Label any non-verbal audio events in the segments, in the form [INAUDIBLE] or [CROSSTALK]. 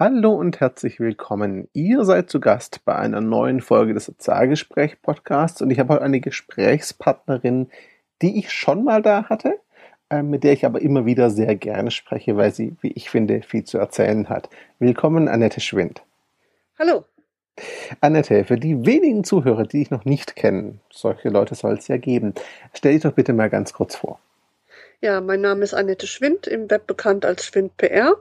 Hallo und herzlich willkommen. Ihr seid zu Gast bei einer neuen Folge des Sozialgespräch-Podcasts und ich habe heute eine Gesprächspartnerin, die ich schon mal da hatte, äh, mit der ich aber immer wieder sehr gerne spreche, weil sie, wie ich finde, viel zu erzählen hat. Willkommen, Annette Schwind. Hallo. Annette, für die wenigen Zuhörer, die ich noch nicht kennen, solche Leute soll es ja geben, stell dich doch bitte mal ganz kurz vor. Ja, mein Name ist Annette Schwind, im Web bekannt als Schwind PR.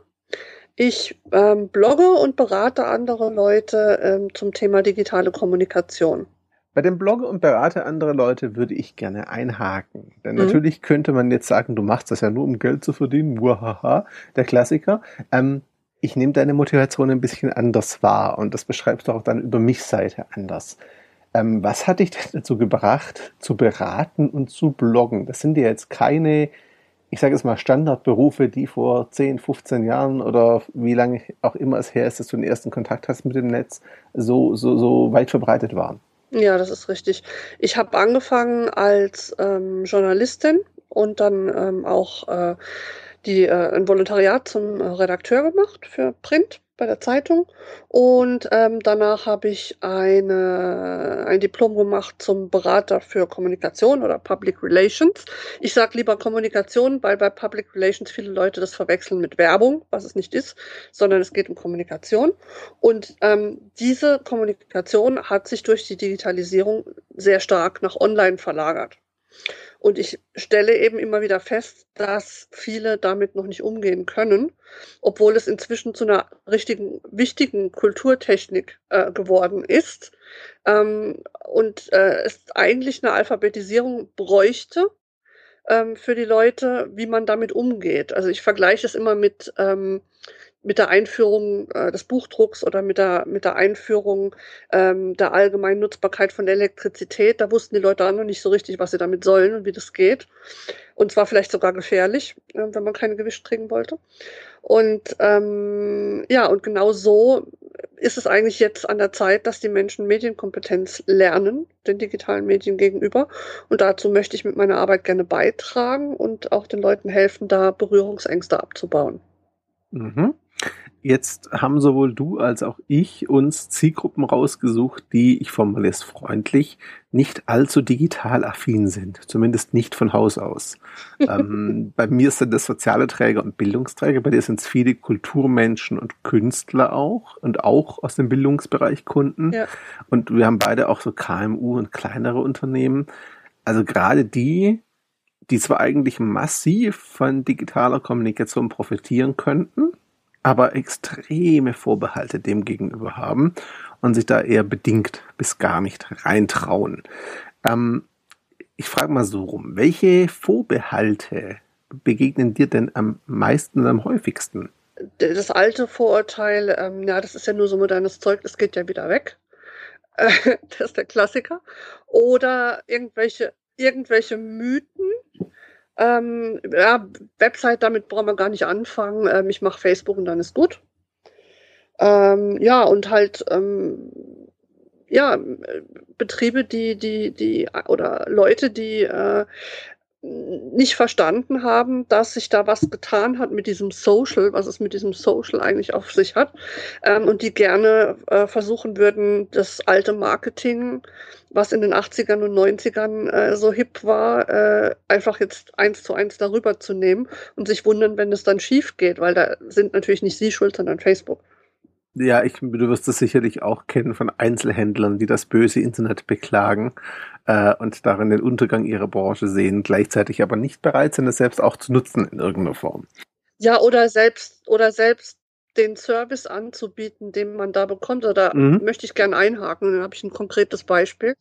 Ich ähm, blogge und berate andere Leute ähm, zum Thema digitale Kommunikation. Bei dem Blogge und berate andere Leute würde ich gerne einhaken. Denn mhm. natürlich könnte man jetzt sagen, du machst das ja nur, um Geld zu verdienen. Muahaha, der Klassiker. Ähm, ich nehme deine Motivation ein bisschen anders wahr und das beschreibst du auch dann über mich Seite anders. Ähm, was hat dich denn dazu gebracht, zu beraten und zu bloggen? Das sind ja jetzt keine ich sage jetzt mal, Standardberufe, die vor 10, 15 Jahren oder wie lange auch immer es her ist, dass du den ersten Kontakt hast mit dem Netz, so, so, so weit verbreitet waren. Ja, das ist richtig. Ich habe angefangen als ähm, Journalistin und dann ähm, auch äh, die, äh, ein Volontariat zum Redakteur gemacht für Print bei der Zeitung und ähm, danach habe ich eine, ein Diplom gemacht zum Berater für Kommunikation oder Public Relations. Ich sage lieber Kommunikation, weil bei Public Relations viele Leute das verwechseln mit Werbung, was es nicht ist, sondern es geht um Kommunikation. Und ähm, diese Kommunikation hat sich durch die Digitalisierung sehr stark nach Online verlagert. Und ich stelle eben immer wieder fest, dass viele damit noch nicht umgehen können, obwohl es inzwischen zu einer richtigen, wichtigen Kulturtechnik äh, geworden ist. Ähm, und äh, es eigentlich eine Alphabetisierung bräuchte ähm, für die Leute, wie man damit umgeht. Also ich vergleiche es immer mit ähm, mit der Einführung äh, des Buchdrucks oder mit der, mit der Einführung ähm, der allgemeinen Nutzbarkeit von Elektrizität, da wussten die Leute auch noch nicht so richtig, was sie damit sollen und wie das geht. Und zwar vielleicht sogar gefährlich, äh, wenn man keine Gewicht trinken wollte. Und ähm, ja, und genau so ist es eigentlich jetzt an der Zeit, dass die Menschen Medienkompetenz lernen, den digitalen Medien gegenüber. Und dazu möchte ich mit meiner Arbeit gerne beitragen und auch den Leuten helfen, da Berührungsängste abzubauen. Mhm. Jetzt haben sowohl du als auch ich uns Zielgruppen rausgesucht, die, ich formuliere es freundlich, nicht allzu digital affin sind. Zumindest nicht von Haus aus. [LAUGHS] ähm, bei mir sind das soziale Träger und Bildungsträger. Bei dir sind es viele Kulturmenschen und Künstler auch und auch aus dem Bildungsbereich Kunden. Ja. Und wir haben beide auch so KMU und kleinere Unternehmen. Also gerade die, die zwar eigentlich massiv von digitaler Kommunikation profitieren könnten, aber extreme Vorbehalte dem gegenüber haben und sich da eher bedingt bis gar nicht reintrauen. Ähm, ich frage mal so rum, welche Vorbehalte begegnen dir denn am meisten und am häufigsten? Das alte Vorurteil, ähm, ja, das ist ja nur so modernes Zeug, das geht ja wieder weg. [LAUGHS] Das ist der Klassiker. Oder irgendwelche, irgendwelche Mythen, ähm, ja, Website, damit brauchen wir gar nicht anfangen. Ähm, ich mache Facebook und dann ist gut. Ähm, ja, und halt, ähm, ja, Betriebe, die, die, die, oder Leute, die äh, nicht verstanden haben, dass sich da was getan hat mit diesem Social, was es mit diesem Social eigentlich auf sich hat, ähm, und die gerne äh, versuchen würden, das alte Marketing, was in den 80ern und 90ern äh, so hip war, äh, einfach jetzt eins zu eins darüber zu nehmen und sich wundern, wenn es dann schief geht, weil da sind natürlich nicht sie schuld, sondern Facebook. Ja, ich, du wirst das sicherlich auch kennen von Einzelhändlern, die das böse Internet beklagen äh, und darin den Untergang ihrer Branche sehen, gleichzeitig aber nicht bereit sind, es selbst auch zu nutzen in irgendeiner Form. Ja, oder selbst oder selbst den Service anzubieten, den man da bekommt. Oder mhm. möchte ich gerne einhaken, dann habe ich ein konkretes Beispiel.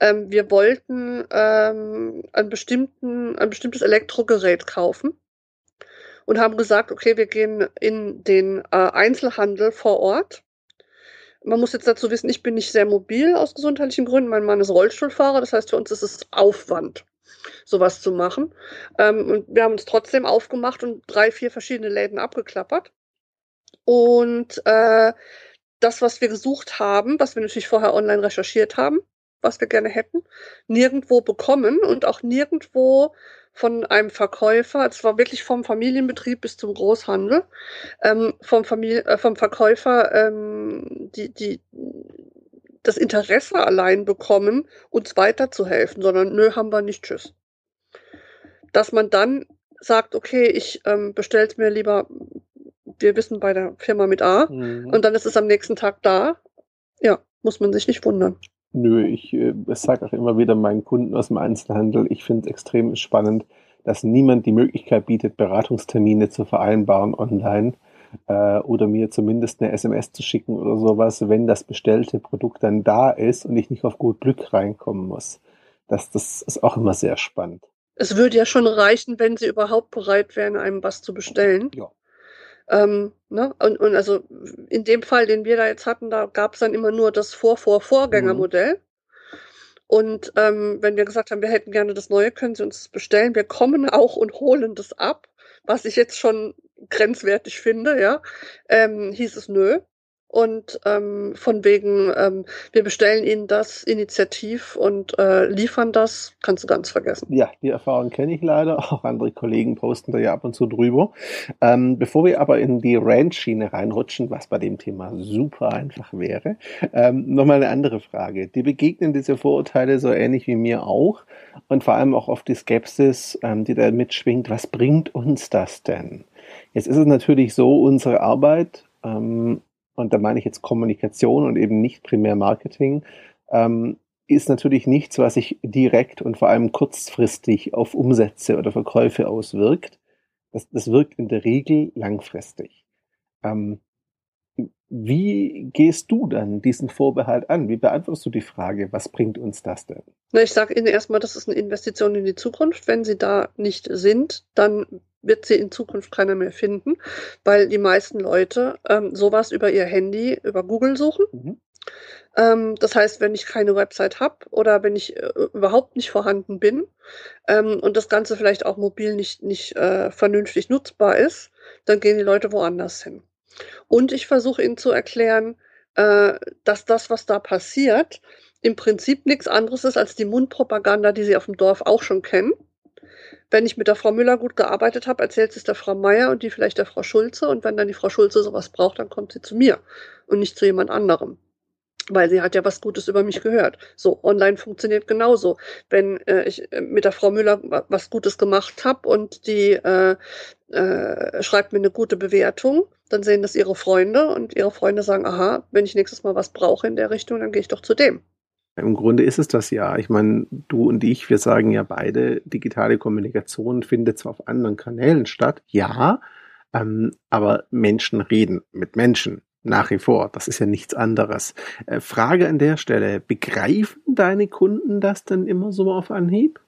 Ähm, wir wollten ähm, bestimmten, ein bestimmtes Elektrogerät kaufen und haben gesagt, okay, wir gehen in den äh, Einzelhandel vor Ort. Man muss jetzt dazu wissen, ich bin nicht sehr mobil aus gesundheitlichen Gründen. Mein Mann ist Rollstuhlfahrer, das heißt, für uns ist es Aufwand, sowas zu machen. Ähm, und wir haben uns trotzdem aufgemacht und drei, vier verschiedene Läden abgeklappert. Und äh, das, was wir gesucht haben, was wir natürlich vorher online recherchiert haben, was wir gerne hätten, nirgendwo bekommen und auch nirgendwo von einem Verkäufer, es war wirklich vom Familienbetrieb bis zum Großhandel, ähm, vom, Familie, äh, vom Verkäufer ähm, die, die, das Interesse allein bekommen, uns weiterzuhelfen, sondern nö, haben wir nicht, tschüss. Dass man dann sagt, okay, ich ähm, bestelle es mir lieber, wir wissen bei der Firma mit A, mhm. und dann ist es am nächsten Tag da. Ja, muss man sich nicht wundern. Nö, ich äh, sage auch immer wieder meinen Kunden aus dem Einzelhandel, ich finde es extrem spannend, dass niemand die Möglichkeit bietet, Beratungstermine zu vereinbaren online äh, oder mir zumindest eine SMS zu schicken oder sowas, wenn das bestellte Produkt dann da ist und ich nicht auf gut Glück reinkommen muss. Das, das ist auch immer sehr spannend. Es würde ja schon reichen, wenn sie überhaupt bereit wären, einem was zu bestellen. Ja. Ähm, ne? und, und also in dem Fall, den wir da jetzt hatten, da gab es dann immer nur das Vor-Vor-Vorgängermodell. Mhm. Und ähm, wenn wir gesagt haben, wir hätten gerne das Neue, können Sie uns das bestellen. Wir kommen auch und holen das ab, was ich jetzt schon grenzwertig finde, ja. Ähm, hieß es nö und ähm, von wegen, ähm, wir bestellen Ihnen das initiativ und äh, liefern das, kannst du ganz vergessen. Ja, die Erfahrung kenne ich leider. [LAUGHS] Auch andere Kollegen posten da ja ab und zu drüber. Ähm, bevor wir aber in die Ranch-Schiene reinrutschen, was bei dem Thema super einfach wäre, ähm, nochmal eine andere Frage. Die begegnen diese Vorurteile so ähnlich wie mir auch und vor allem auch oft die Skepsis, ähm, die da mitschwingt. Was bringt uns das denn? Jetzt ist es natürlich so, unsere Arbeit ähm, und da meine ich jetzt Kommunikation und eben nicht primär Marketing, ähm, ist natürlich nichts, was sich direkt und vor allem kurzfristig auf Umsätze oder Verkäufe auswirkt. Das, das wirkt in der Regel langfristig. Ähm, wie gehst du dann diesen Vorbehalt an? Wie beantwortest du die Frage, was bringt uns das denn? Na, ich sage Ihnen erstmal, das ist eine Investition in die Zukunft. Wenn Sie da nicht sind, dann wird sie in Zukunft keiner mehr finden, weil die meisten Leute ähm, sowas über ihr Handy, über Google suchen. Mhm. Ähm, das heißt, wenn ich keine Website habe oder wenn ich äh, überhaupt nicht vorhanden bin ähm, und das Ganze vielleicht auch mobil nicht, nicht äh, vernünftig nutzbar ist, dann gehen die Leute woanders hin. Und ich versuche ihnen zu erklären, äh, dass das, was da passiert, im Prinzip nichts anderes ist als die Mundpropaganda, die sie auf dem Dorf auch schon kennen wenn ich mit der Frau Müller gut gearbeitet habe, erzählt es der Frau Meier und die vielleicht der Frau Schulze. Und wenn dann die Frau Schulze sowas braucht, dann kommt sie zu mir und nicht zu jemand anderem. Weil sie hat ja was Gutes über mich gehört. So, online funktioniert genauso. Wenn äh, ich äh, mit der Frau Müller was Gutes gemacht habe und die äh, äh, schreibt mir eine gute Bewertung, dann sehen das ihre Freunde und ihre Freunde sagen, aha, wenn ich nächstes Mal was brauche in der Richtung, dann gehe ich doch zu dem. Im Grunde ist es das ja. Ich meine, du und ich, wir sagen ja beide, digitale Kommunikation findet zwar auf anderen Kanälen statt, ja, ähm, aber Menschen reden mit Menschen nach wie vor. Das ist ja nichts anderes. Äh, Frage an der Stelle, begreifen deine Kunden das denn immer so auf Anhieb?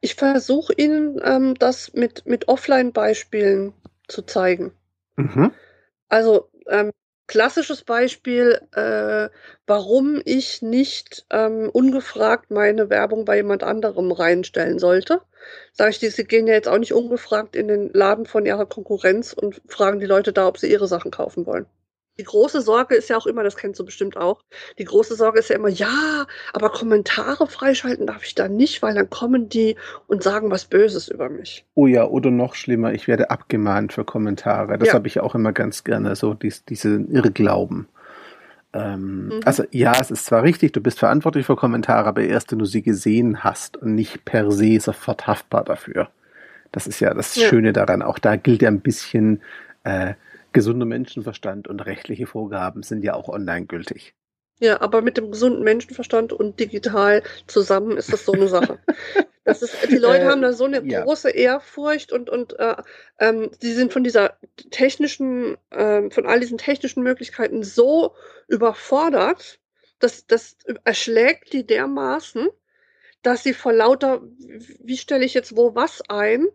Ich versuche ihnen ähm, das mit, mit Offline-Beispielen zu zeigen. Mhm. Also ähm, klassisches Beispiel, äh, warum ich nicht ähm, ungefragt meine Werbung bei jemand anderem reinstellen sollte. Sage ich sie gehen ja jetzt auch nicht ungefragt in den Laden von ihrer Konkurrenz und fragen die Leute da, ob sie ihre Sachen kaufen wollen. Die große Sorge ist ja auch immer, das kennst du bestimmt auch, die große Sorge ist ja immer, ja, aber Kommentare freischalten darf ich da nicht, weil dann kommen die und sagen was Böses über mich. Oh ja, oder noch schlimmer, ich werde abgemahnt für Kommentare. Das ja. habe ich auch immer ganz gerne, so dies, diese Irrglauben. Ähm, mhm. Also ja, es ist zwar richtig, du bist verantwortlich für Kommentare, aber erst wenn du sie gesehen hast und nicht per se sofort haftbar dafür. Das ist ja das ja. Schöne daran. Auch da gilt ja ein bisschen äh, gesunder Menschenverstand und rechtliche Vorgaben sind ja auch online gültig. Ja, aber mit dem gesunden Menschenverstand und digital zusammen ist das so eine Sache. [LAUGHS] Das ist, die Leute äh, haben da so eine ja. große Ehrfurcht und, und äh, ähm, die sind von dieser technischen, äh, von all diesen technischen Möglichkeiten so überfordert, dass das erschlägt die dermaßen, dass sie vor lauter, wie stelle ich jetzt wo was ein,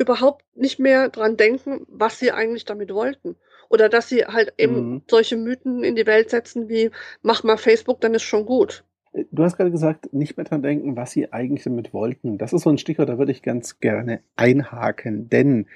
überhaupt nicht mehr dran denken, was sie eigentlich damit wollten. Oder dass sie halt eben mhm. solche Mythen in die Welt setzen wie, mach mal Facebook, dann ist schon gut. Du hast gerade gesagt, nicht mehr dran denken, was sie eigentlich damit wollten. Das ist so ein Stichwort, da würde ich ganz gerne einhaken, denn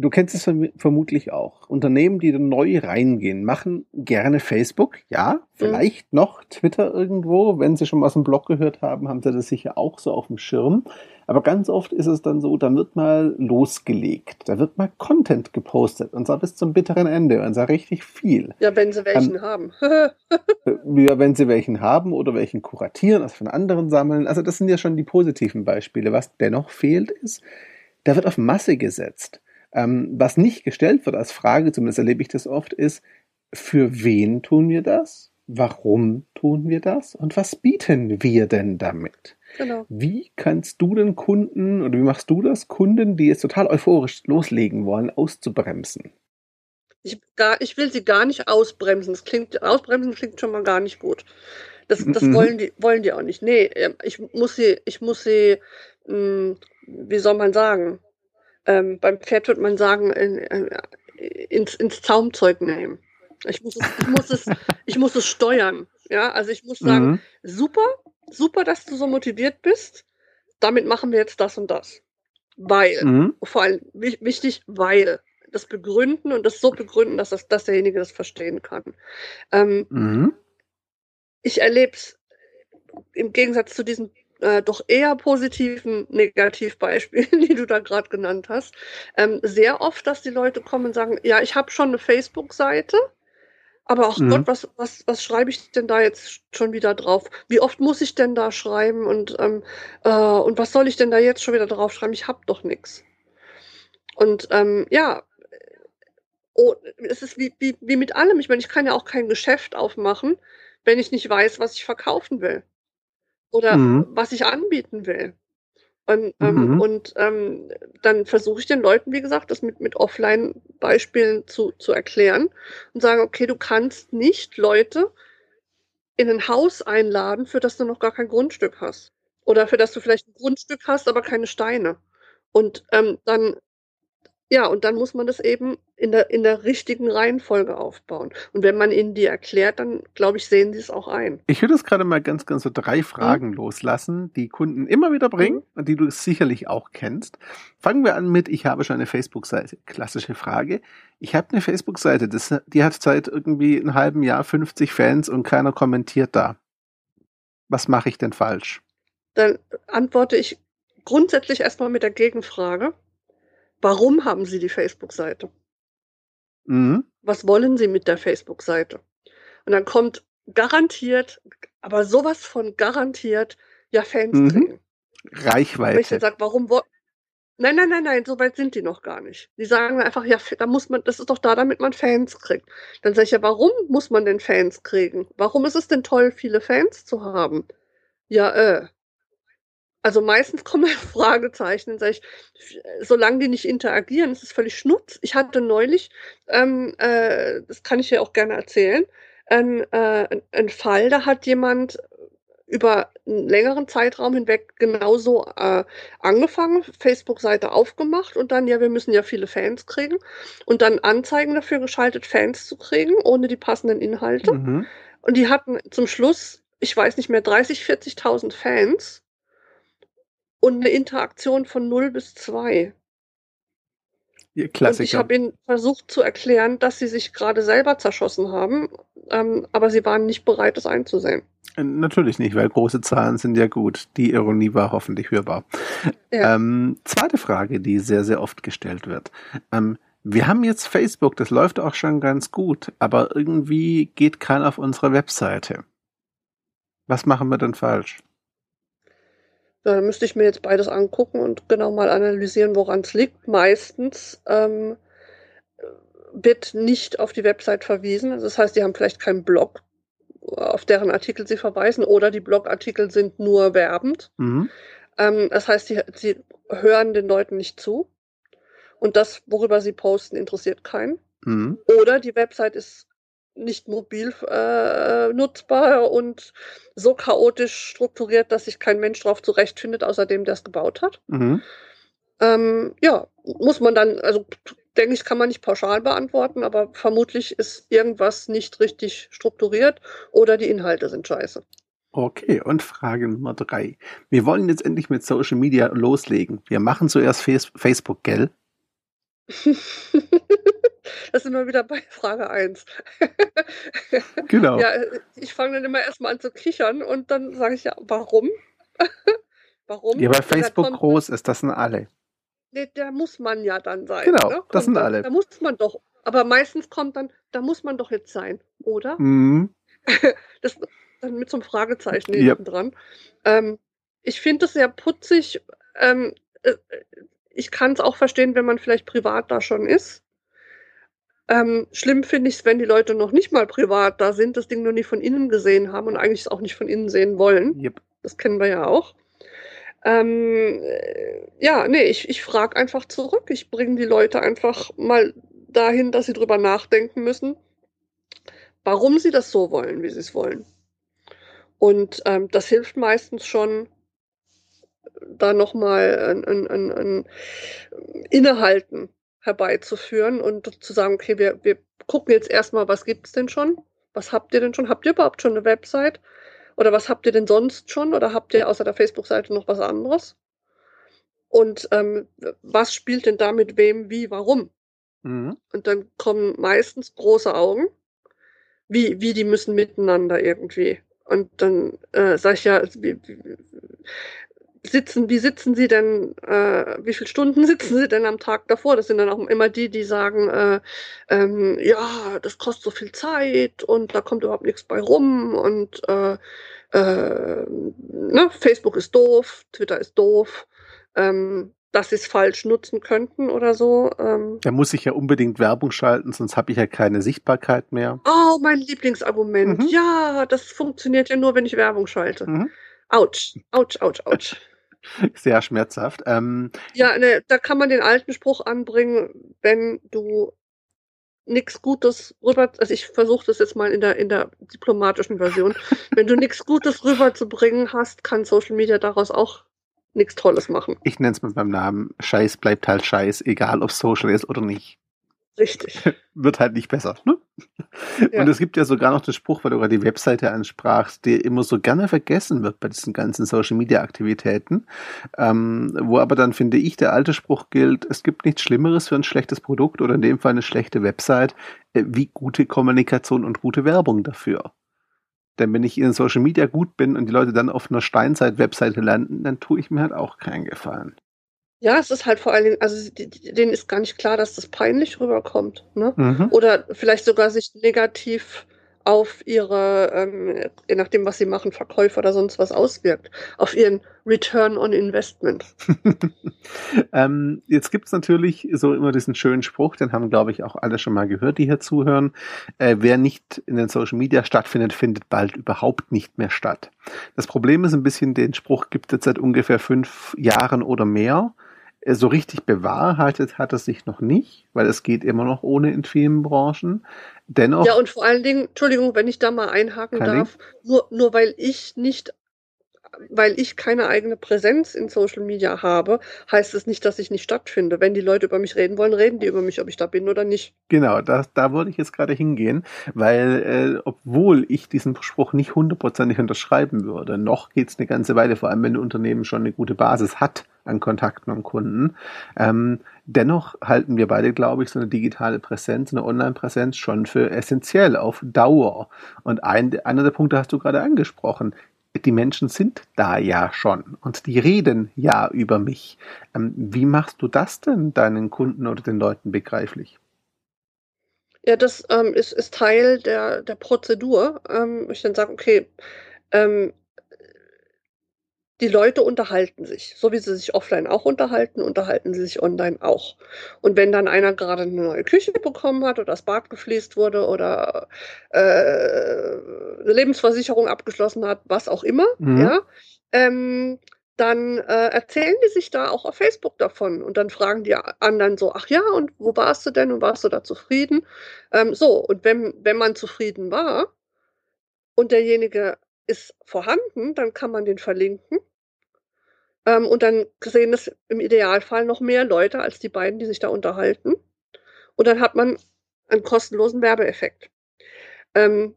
Du kennst es vermutlich auch. Unternehmen, die da neu reingehen, machen gerne Facebook, ja, vielleicht mhm. noch Twitter irgendwo. Wenn sie schon mal aus dem Blog gehört haben, haben sie das sicher auch so auf dem Schirm. Aber ganz oft ist es dann so, dann wird mal losgelegt, da wird mal Content gepostet und zwar bis zum bitteren Ende und zwar richtig viel. Ja, wenn sie welchen ähm, haben. [LAUGHS] ja, wenn sie welchen haben oder welchen kuratieren, also von anderen sammeln. Also das sind ja schon die positiven Beispiele. Was dennoch fehlt ist, da wird auf Masse gesetzt. Ähm, was nicht gestellt wird als Frage, zumindest erlebe ich das oft, ist, für wen tun wir das? Warum tun wir das? Und was bieten wir denn damit? Genau. Wie kannst du den Kunden oder wie machst du das, Kunden, die jetzt total euphorisch loslegen wollen, auszubremsen? Ich, gar, ich will sie gar nicht ausbremsen. Das klingt, ausbremsen klingt schon mal gar nicht gut. Das, das mhm. wollen, die, wollen die auch nicht. Nee, ähm, ich muss sie, ich muss sie, mh, hm, wie soll man sagen? Ähm, beim Pferd wird man sagen, in, äh, ins, ins Zaumzeug nehmen. Ich muss es, ich muss es, ich muss es steuern. Ja, also ich muss sagen, mhm. super, super, dass du so motiviert bist. Damit machen wir jetzt das und das. Weil, mhm. vor allem wichtig, weil das begründen und das so begründen, dass, das, dass derjenige das verstehen kann. Ähm, mhm. Ich erlebe es im Gegensatz zu diesen äh, doch eher positiven Negativbeispielen, [LAUGHS] die du da gerade genannt hast, ähm, sehr oft, dass die Leute kommen und sagen, ja, ich habe schon eine Facebook-Seite, aber ach mhm. Gott, was, was, was schreibe ich denn da jetzt schon wieder drauf? Wie oft muss ich denn da schreiben und, ähm, äh, und was soll ich denn da jetzt schon wieder drauf schreiben? Ich habe doch nichts. Und ähm, ja, oh, es ist wie, wie, wie mit allem. Ich meine, ich kann ja auch kein Geschäft aufmachen, wenn ich nicht weiß, was ich verkaufen will oder mhm. was ich anbieten will. Und, ähm, mhm. und ähm, dann versuche ich den Leuten, wie gesagt, das mit, mit Offline-Beispielen zu, zu erklären und sagen, okay, du kannst nicht Leute in ein Haus einladen, für das du noch gar kein Grundstück hast. Oder für das du vielleicht ein Grundstück hast, aber keine Steine. Und ähm, dann ja, und dann muss man das eben in der, in der richtigen Reihenfolge aufbauen. Und wenn man ihnen die erklärt, dann glaube ich, sehen sie es auch ein. Ich würde es gerade mal ganz, ganz so drei Fragen mhm. loslassen, die Kunden immer wieder bringen mhm. und die du sicherlich auch kennst. Fangen wir an mit, ich habe schon eine Facebook-Seite. Klassische Frage. Ich habe eine Facebook-Seite, die hat seit irgendwie einem halben Jahr 50 Fans und keiner kommentiert da. Was mache ich denn falsch? Dann antworte ich grundsätzlich erstmal mit der Gegenfrage Warum haben Sie die Facebook-Seite? Mhm. Was wollen Sie mit der Facebook-Seite? Und dann kommt garantiert, aber sowas von garantiert, ja, Fans mhm. kriegen. Reichweite. ich dann sage, warum Nein, nein, nein, nein, so weit sind die noch gar nicht. Die sagen einfach, ja, da muss man, das ist doch da, damit man Fans kriegt. Dann sage ich ja, warum muss man denn Fans kriegen? Warum ist es denn toll, viele Fans zu haben? Ja, äh, also meistens kommen [LAUGHS] Fragezeichen, dann sage ich, solange die nicht interagieren, ist es völlig schnutz. Ich hatte neulich, ähm, äh, das kann ich ja auch gerne erzählen, ein, äh, ein Fall, da hat jemand über einen längeren Zeitraum hinweg genauso äh, angefangen, Facebook-Seite aufgemacht und dann, ja, wir müssen ja viele Fans kriegen und dann Anzeigen dafür geschaltet, Fans zu kriegen, ohne die passenden Inhalte. Mhm. Und die hatten zum Schluss, ich weiß nicht mehr, 30, 40.000 Fans und eine Interaktion von 0 bis 2. Ihr Klassiker. Und ich habe ihnen versucht zu erklären, dass sie sich gerade selber zerschossen haben, ähm, aber sie waren nicht bereit, das einzusehen. Äh, natürlich nicht, weil große Zahlen sind ja gut. Die Ironie war hoffentlich hörbar. Ja. Ähm, zweite Frage, die sehr, sehr oft gestellt wird. Ähm, wir haben jetzt Facebook, das läuft auch schon ganz gut, aber irgendwie geht keiner auf unsere Webseite. Was machen wir denn falsch? Ja, dann müsste ich mir jetzt beides angucken und genau mal analysieren, woran es liegt. Meistens ähm, wird nicht auf die Website verwiesen. Also das heißt, die haben vielleicht keinen Blog, auf deren Artikel sie verweisen, oder die Blogartikel sind nur werbend. Mhm. Ähm, das heißt, sie, sie hören den Leuten nicht zu. Und das, worüber sie posten, interessiert keinen. Mhm. Oder die Website ist nicht mobil äh, nutzbar und so chaotisch strukturiert, dass sich kein Mensch darauf zurechtfindet, außer dem, der es gebaut hat. Mhm. Ähm, ja, muss man dann, also denke ich, kann man nicht pauschal beantworten, aber vermutlich ist irgendwas nicht richtig strukturiert oder die Inhalte sind scheiße. Okay, und Frage Nummer drei. Wir wollen jetzt endlich mit Social Media loslegen. Wir machen zuerst Facebook, gell? [LAUGHS] Da sind wir wieder bei [LAUGHS] Frage 1. [LAUGHS] Genau. Ja, ich fange dann immer erst mal an zu kichern und dann sage ich: „Ja, warum?“ [LAUGHS] Warum? Ja, weil dann Facebook groß ist, das sind alle. Ne, da muss man ja dann sein, Genau, ne? das sind dann alle. da muss man doch. Aber meistens kommt dann: „Da muss man doch jetzt sein, oder?“ Mhm. Das dann mit so 'nem Fragezeichen Ja. hinten dran. Ähm, ich finde das sehr putzig. Ähm, äh, ich kann's auch verstehen, wenn man vielleicht privat da schon ist. Ähm, schlimm finde ich's, wenn die Leute noch nicht mal privat da sind, das Ding noch nie von innen gesehen haben und eigentlich es auch nicht von innen sehen wollen. Jep. Das kennen wir ja auch. Ähm, äh, ja, ne, ich ich frage einfach zurück. Ich bringe die Leute einfach mal dahin, dass sie drüber nachdenken müssen, warum sie das so wollen, wie sie's wollen. Und, ähm, das hilft meistens schon da noch mal ein ein ein ein Innehalten herbeizuführen und zu sagen: „Okay, wir wir gucken jetzt erst mal, was gibt's denn schon? Was habt ihr denn schon? Habt ihr überhaupt schon 'ne Website? Oder was habt ihr denn sonst schon? Oder habt ihr außer der Facebook-Seite noch was anderes? Und, ähm, was spielt denn da mit wem, wie, warum?“ Mhm. Und dann kommen meistens große Augen. Wie wie, die müssen miteinander irgendwie? Und dann, äh, sage ich: „Ja, wie wie sitzen wie sitzen Sie denn äh, wie viel Stunden [LAUGHS] sitzen Sie denn am Tag davor?“ Das sind dann auch immer die, die sagen, äh, ähm: „Ja, das kostet so viel Zeit und da kommt überhaupt nix bei rum und, äh, ähm, ne, Facebook ist doof, Twitter ist doof, ähm, dass sie's falsch nutzen könnten oder so“, ähm. Da muss ich ja unbedingt Werbung schalten, sonst habe ich ja keine Sichtbarkeit mehr. Oh, mein Lieblingsargument. Mhm. Ja, das funktioniert ja nur, wenn ich Werbung schalte. Mhm. Autsch, Autsch, Autsch, Autsch. [LAUGHS] Sehr schmerzhaft. Ähm, Ja, ne, da kann man den alten Spruch anbringen, wenn du nix Gutes rüber also, ich versuche das jetzt mal in der in der diplomatischen Version. [LAUGHS] Wenn du nix Gutes rüberzubringen hast, kann Social Media daraus auch nix Tolles machen. ich nenne es mal beim Namen. Scheiß bleibt halt Scheiß, egal ob Social ist oder nicht. Richtig. [LAUGHS] Wird halt nicht besser, ne? [LAUGHS] Ja. Und es gibt ja sogar noch den Spruch, weil du gerade die Webseite ansprachst, der immer so gerne vergessen wird bei diesen ganzen Social-Media-Aktivitäten, ähm, wo aber dann, finde ich, der alte Spruch gilt, es gibt nichts Schlimmeres für ein schlechtes Produkt oder in dem Fall eine schlechte Website, äh, wie gute Kommunikation und gute Werbung dafür. Denn wenn ich in Social Media gut bin und die Leute dann auf einer Steinzeit-Webseite landen, dann tue ich mir halt auch keinen Gefallen. Ja, es ist halt vor allen Dingen also, denen ist gar nicht klar, dass das peinlich rüberkommt, ne? Mhm. Oder vielleicht sogar sich negativ auf ihre, ähm, je nachdem, was sie machen, Verkäufe oder sonst was auswirkt, auf ihren Return on Investment. [LAUGHS] ähm, jetzt gibt's natürlich so immer diesen schönen Spruch, den haben, glaube ich, auch alle schon mal gehört, die hier zuhören. Äh, wer nicht in den Social Media stattfindet, findet bald überhaupt nicht mehr statt. Das Problem ist ein bisschen, den Spruch gibt es seit ungefähr fünf Jahren oder mehr. Äh, So richtig bewahrheitet hat es sich noch nicht, weil es geht immer noch ohne in vielen Branchen. Dennoch. Ja, und vor allen Dingen, Entschuldigung, wenn ich da mal einhaken darf, nur nur weil ich nicht weil ich keine eigene Präsenz in Social Media habe, heißt es nicht, dass ich nicht stattfinde. Wenn die Leute über mich reden wollen, reden die über mich, ob ich da bin oder nicht. Genau, da, da wollte ich jetzt gerade hingehen, weil äh, obwohl ich diesen Spruch nicht hundertprozentig unterschreiben würde, noch geht's eine ganze Weile, vor allem wenn ein Unternehmen schon eine gute Basis hat an Kontakten und Kunden. Ähm, dennoch halten wir beide, glaube ich, so eine digitale Präsenz, eine Online-Präsenz schon für essentiell auf Dauer. Und ein, einer der Punkte hast du gerade angesprochen. Die Menschen sind da ja schon und die reden ja über mich. Ähm, wie machst du das denn deinen Kunden oder den Leuten begreiflich? Ja, das, ähm, ist ist Teil der der Prozedur, ähm, ich dann sage: „Okay, ähm, die Leute unterhalten sich. So wie sie sich offline auch unterhalten, unterhalten sie sich online auch. Und wenn dann einer gerade 'ne neue Küche bekommen hat oder das Bad gefliest wurde oder, äh, 'ne Lebensversicherung abgeschlossen hat, was auch immer, Mhm. ja, ähm, dann, äh, erzählen die sich da auch auf Facebook davon. Und dann fragen die anderen so: „Ach ja, und wo warst du denn und warst du da zufrieden?“ Ähm, so, und wenn wenn man zufrieden war und derjenige ist vorhanden, dann kann man den verlinken. Ähm, und dann sehen es im Idealfall noch mehr Leute als die beiden, die sich da unterhalten. Und dann hat man einen kostenlosen Werbeeffekt. Ähm,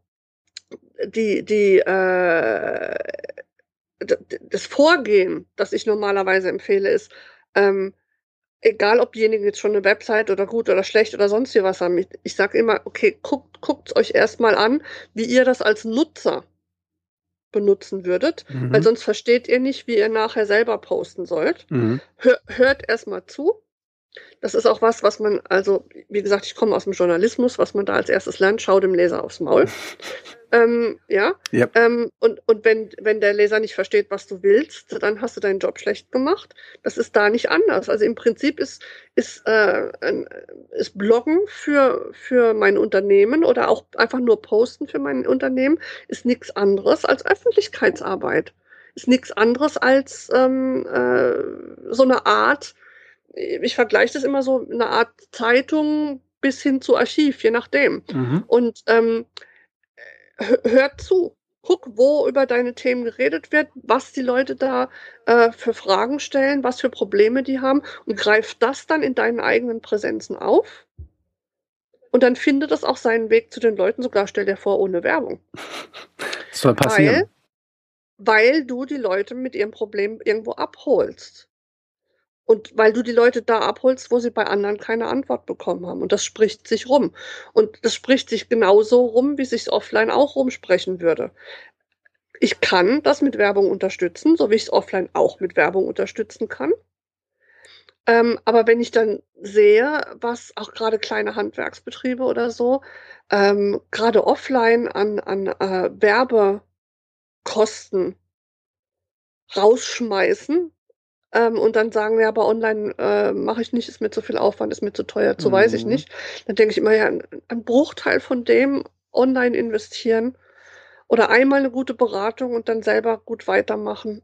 die die, äh das Vorgehen, das ich normalerweise empfehle, ist, ähm egal ob diejenigen jetzt schon eine Website oder gut oder schlecht oder sonst wie was haben, ich, ich sage immer, okay, guckt, guckt euch erstmal an, wie ihr das als Nutzer benutzen würdet, mhm. weil sonst versteht ihr nicht, wie ihr nachher selber posten sollt. Mhm. Hör, hört erstmal zu, das ist auch was, was man, also, wie gesagt, ich komme aus dem Journalismus, was man da als erstes lernt, schau dem Leser aufs Maul. [LAUGHS] ähm, ja. Yep. Ähm, und und wenn, wenn der Leser nicht versteht, was du willst, dann hast du deinen Job schlecht gemacht. Das ist da nicht anders. Also im Prinzip ist, ist, äh, ist Bloggen für, für mein Unternehmen oder auch einfach nur Posten für mein Unternehmen ist nichts anderes als Öffentlichkeitsarbeit. Ist nichts anderes als ähm, äh, so eine Art, ich vergleiche das immer so eine Art Zeitung bis hin zu Archiv, je nachdem. Mhm. Und ähm, hört zu. Guck, wo über deine Themen geredet wird, was die Leute da äh, für Fragen stellen, was für Probleme die haben und greif das dann in deinen eigenen Präsenzen auf. Und dann findet das auch seinen Weg zu den Leuten, sogar stell dir vor, ohne Werbung. Das soll passieren. Weil, weil du die Leute mit ihrem Problem irgendwo abholst. Und weil du die Leute da abholst, wo sie bei anderen keine Antwort bekommen haben. Und das spricht sich rum. Und das spricht sich genauso rum, wie sich offline auch rumsprechen würde. Ich kann das mit Werbung unterstützen, so wie ich es offline auch mit Werbung unterstützen kann. Ähm, aber wenn ich dann sehe, was auch gerade kleine Handwerksbetriebe oder so, ähm, gerade offline an, an äh, Werbekosten rausschmeißen, ähm, und dann sagen, ja, aber online äh, mache ich nicht, ist mir zu viel Aufwand, ist mir zu teuer, zu mhm. weiß ich mhm. nicht. Dann denke ich immer, ja, ein Bruchteil von dem online investieren oder einmal eine gute Beratung und dann selber gut weitermachen.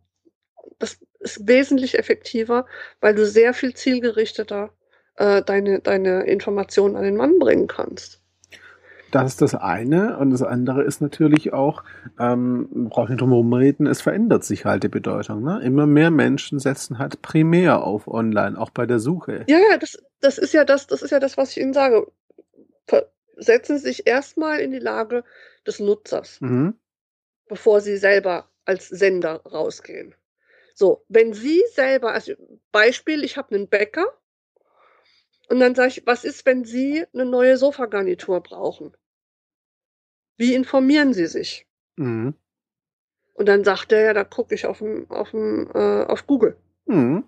Das ist wesentlich effektiver, weil du sehr viel zielgerichteter äh, deine, deine Informationen an den Mann bringen kannst. Das ist das eine. Und das andere ist natürlich auch, ähm, braucht nicht drum herum reden, es verändert sich halt die Bedeutung. Ne? Immer mehr Menschen setzen halt primär auf online, auch bei der Suche. Ja, ja, das, das ist ja das, das ist ja das, was ich Ihnen sage. Setzen Sie sich erstmal in die Lage des Nutzers, mhm. bevor Sie selber als Sender rausgehen. So, wenn Sie selber, also Beispiel, ich habe einen Bäcker, und dann sage ich, was ist, wenn Sie eine neue Sofagarnitur brauchen? Wie informieren Sie sich? Mhm. Und dann sagt er, ja, da gucke ich auf, dem, auf, dem, äh, auf Google. Mhm.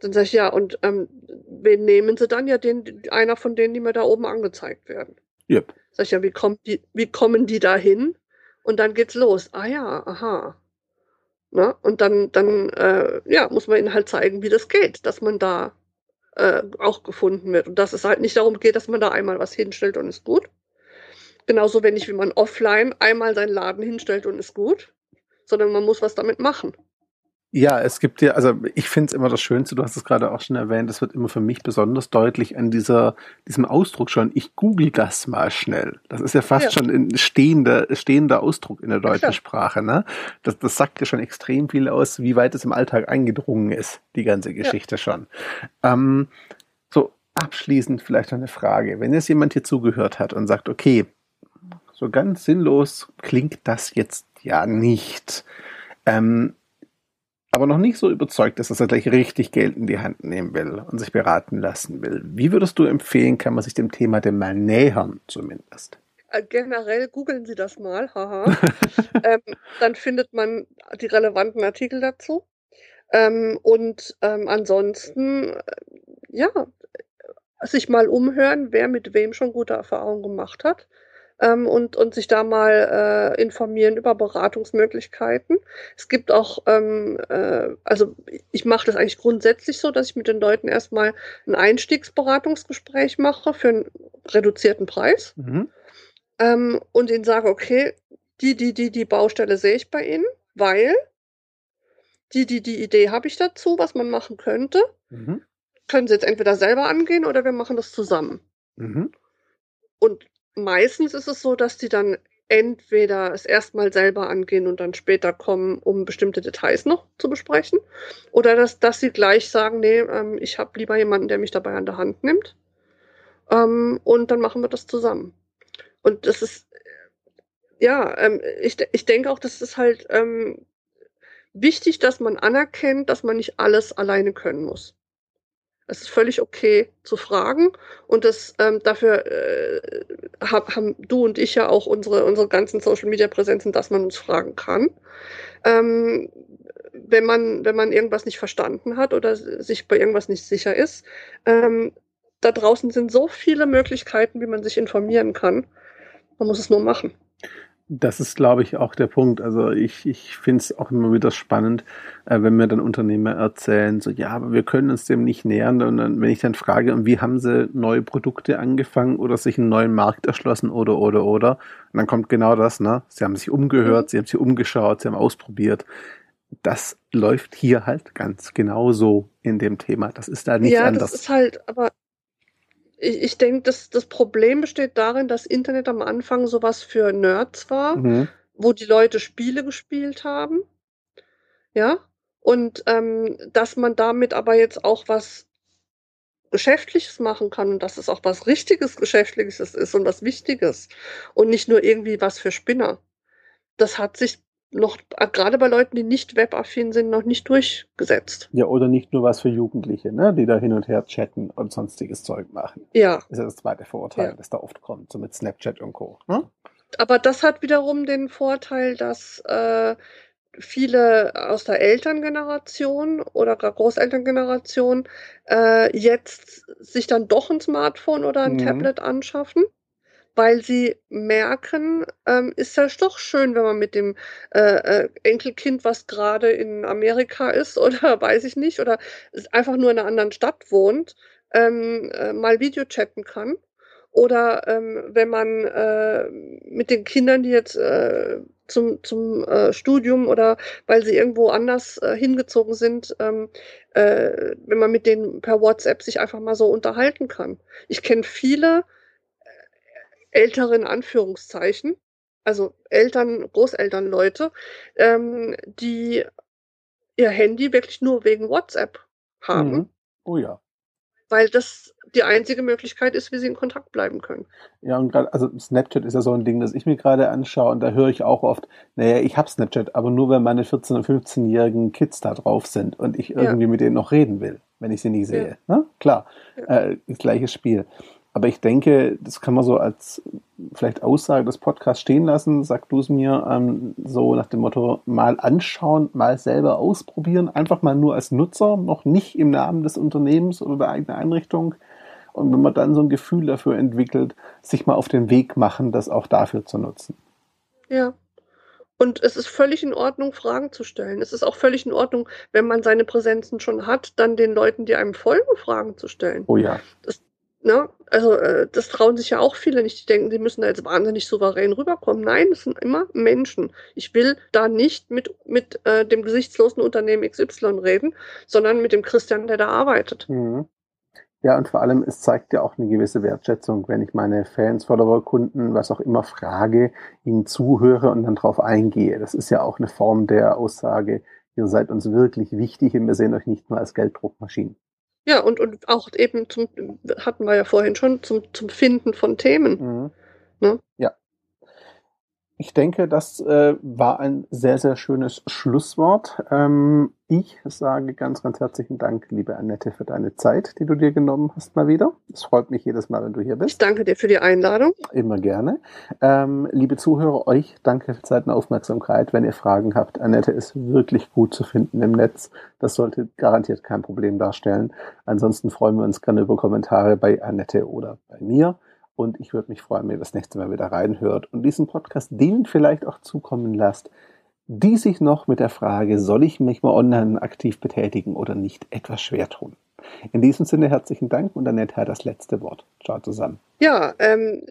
Dann sage ich, ja, und ähm, wen nehmen Sie dann? Ja, den, einer von denen, die mir da oben angezeigt werden. Yep. Sag ich, ja, wie, kommt die, wie kommen die da hin? Und dann geht's los. Ah ja, aha. Na, und dann, dann äh, ja, muss man ihnen halt zeigen, wie das geht, dass man da äh, auch gefunden wird. Und dass es halt nicht darum geht, dass man da einmal was hinstellt und ist gut. Genauso wenig wie man offline einmal seinen Laden hinstellt und ist gut, sondern man muss was damit machen. Ja, es gibt ja, also ich finde es immer das Schönste, du hast es gerade auch schon erwähnt, das wird immer für mich besonders deutlich an dieser, diesem Ausdruck schon, ich google das mal schnell. Das ist ja fast ja. schon ein stehender, stehender Ausdruck in der deutschen ja, Sprache. Ne? Das, das sagt ja schon extrem viel aus, wie weit es im Alltag eingedrungen ist, die ganze Geschichte ja. schon. Ähm, so, abschließend vielleicht noch eine Frage. Wenn jetzt jemand hier zugehört hat und sagt, okay, so ganz sinnlos klingt das jetzt ja nicht. Ähm, aber noch nicht so überzeugt ist, dass er gleich richtig Geld in die Hand nehmen will und sich beraten lassen will. Wie würdest du empfehlen, kann man sich dem Thema denn mal nähern, zumindest? Äh, generell googeln Sie das mal, haha. [LAUGHS] ähm, dann findet man die relevanten Artikel dazu. Ähm, und ähm, ansonsten, äh, ja, sich mal umhören, wer mit wem schon gute Erfahrungen gemacht hat ähm, und, und sich da mal äh, informieren über Beratungsmöglichkeiten. Es gibt auch, ähm, äh, also ich mache das eigentlich grundsätzlich so, dass ich mit den Leuten erstmal ein Einstiegsberatungsgespräch mache für einen reduzierten Preis mhm. ähm, und ihnen sage, okay, die, die, die, die Baustelle sehe ich bei Ihnen, weil die, die, die Idee habe ich dazu, was man machen könnte. Mhm. Können Sie jetzt entweder selber angehen oder wir machen das zusammen. Mhm. Und meistens ist es so, dass die dann entweder es erstmal selber angehen und dann später kommen, um bestimmte Details noch zu besprechen, oder dass, dass sie gleich sagen, nee, ähm, ich habe lieber jemanden, der mich dabei an der Hand nimmt. Ähm, und dann machen wir das zusammen. Und das ist, ja, ähm, ich, ich denke auch, das ist halt ähm, wichtig, dass man anerkennt, dass man nicht alles alleine können muss. Es ist völlig okay zu fragen und das ähm, dafür äh, hab, haben du und ich ja auch unsere, unsere ganzen Social Media Präsenzen, dass man uns fragen kann. Ähm, wenn man, wenn man irgendwas nicht verstanden hat oder sich bei irgendwas nicht sicher ist. Ähm, da draußen sind so viele Möglichkeiten, wie man sich informieren kann. Man muss es nur machen. Das ist, glaube ich, auch der Punkt. Also ich, ich finde es auch immer wieder spannend, äh, wenn mir dann Unternehmer erzählen, so ja, aber wir können uns dem nicht nähern. Und dann, wenn ich dann frage, wie haben sie neue Produkte angefangen oder sich einen neuen Markt erschlossen oder oder oder, und dann kommt genau das, ne? Sie haben sich umgehört, mhm. sie haben sich umgeschaut, sie haben ausprobiert. Das läuft hier halt ganz genauso in dem Thema. Das ist da nicht ja, anders. Ja, das ist halt, aber ich, ich denke, das, das Problem besteht darin, dass Internet am Anfang sowas für Nerds war, mhm. wo die Leute Spiele gespielt haben. Ja. Und ähm, dass man damit aber jetzt auch was Geschäftliches machen kann und dass es auch was Richtiges Geschäftliches ist und was Wichtiges und nicht nur irgendwie was für Spinner. Das hat sich noch, äh, gerade bei Leuten, die nicht webaffin sind, noch nicht durchgesetzt. Ja, oder nicht nur was für Jugendliche, ne, die da hin und her chatten und sonstiges Zeug machen. Ja. Das ist ja das zweite Vorurteil, ja. das da oft kommt, so mit Snapchat und Co. Ne? Aber das hat wiederum den Vorteil, dass äh, viele aus der Elterngeneration oder gar Großelterngeneration äh, jetzt sich dann doch ein Smartphone oder ein mhm. Tablet anschaffen weil sie merken, ähm, ist ja doch schön, wenn man mit dem äh, äh, Enkelkind, was gerade in Amerika ist [LAUGHS] oder weiß ich nicht, oder einfach nur in einer anderen Stadt wohnt, ähm, äh, mal Videochatten kann. Oder ähm, wenn man äh, mit den Kindern, die jetzt äh, zum, zum äh, Studium oder weil sie irgendwo anders äh, hingezogen sind, ähm, äh, wenn man mit denen per WhatsApp sich einfach mal so unterhalten kann. Ich kenne viele, älteren Anführungszeichen, also Eltern, Großelternleute, ähm, die ihr Handy wirklich nur wegen WhatsApp haben. Mhm. Oh ja. Weil das die einzige Möglichkeit ist, wie sie in Kontakt bleiben können. Ja, und gerade, also Snapchat ist ja so ein Ding, das ich mir gerade anschaue und da höre ich auch oft, naja, ich habe Snapchat, aber nur, wenn meine 14- und 15-jährigen Kids da drauf sind und ich irgendwie ja. mit denen noch reden will, wenn ich sie nicht sehe. Ja. Ne? Klar, ja. äh, gleiches Spiel. Aber ich denke, das kann man so als vielleicht Aussage des Podcasts stehen lassen. Sag du es mir ähm, so nach dem Motto, mal anschauen, mal selber ausprobieren. Einfach mal nur als Nutzer, noch nicht im Namen des Unternehmens oder der eigenen Einrichtung. Und wenn man dann so ein Gefühl dafür entwickelt, sich mal auf den Weg machen, das auch dafür zu nutzen. Ja. Und es ist völlig in Ordnung, Fragen zu stellen. Es ist auch völlig in Ordnung, wenn man seine Präsenzen schon hat, dann den Leuten, die einem folgen, Fragen zu stellen. Oh ja. Das, Ne? Also äh, das trauen sich ja auch viele nicht. Die denken, sie müssen da jetzt wahnsinnig souverän rüberkommen. Nein, es sind immer Menschen. Ich will da nicht mit, mit äh, dem gesichtslosen Unternehmen XY reden, sondern mit dem Christian, der da arbeitet. Mhm. Ja, und vor allem, es zeigt ja auch eine gewisse Wertschätzung, wenn ich meine Fans, Follower, Kunden, was auch immer frage, ihnen zuhöre und dann drauf eingehe. Das ist ja auch eine Form der Aussage, ihr seid uns wirklich wichtig und wir sehen euch nicht nur als Gelddruckmaschinen. Ja, und, und auch eben zum, hatten wir ja vorhin schon, zum, zum Finden von Themen. Mhm. Ne? Ja. Ich denke, das äh, war ein sehr, sehr schönes Schlusswort. Ähm, ich sage ganz, ganz herzlichen Dank, liebe Annette, für deine Zeit, die du dir genommen hast mal wieder. Es freut mich jedes Mal, wenn du hier bist. Ich danke dir für die Einladung. Immer gerne. Ähm, liebe Zuhörer, euch danke für Zeit und Aufmerksamkeit. Wenn ihr Fragen habt, Annette ist wirklich gut zu finden im Netz. Das sollte garantiert kein Problem darstellen. Ansonsten freuen wir uns gerne über Kommentare bei Annette oder bei mir. Und ich würde mich freuen, wenn ihr das nächste Mal wieder reinhört und diesen Podcast denen vielleicht auch zukommen lasst, die sich noch mit der Frage, soll ich mich mal online aktiv betätigen oder nicht, etwas schwer tun. In diesem Sinne herzlichen Dank und Annette hat das letzte Wort. Ciao zusammen. Ja, ähm,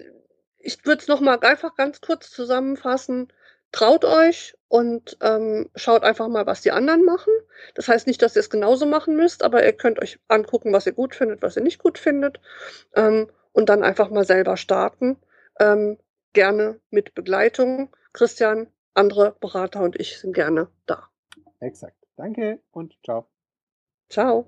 ich würde es nochmal einfach ganz kurz zusammenfassen. Traut euch und ähm, schaut einfach mal, was die anderen machen. Das heißt nicht, dass ihr es genauso machen müsst, aber ihr könnt euch angucken, was ihr gut findet, was ihr nicht gut findet. Ähm, und dann einfach mal selber starten. Ähm, gerne mit Begleitung. Christian, andere Berater und ich sind gerne da. Exakt. Danke und ciao. Ciao.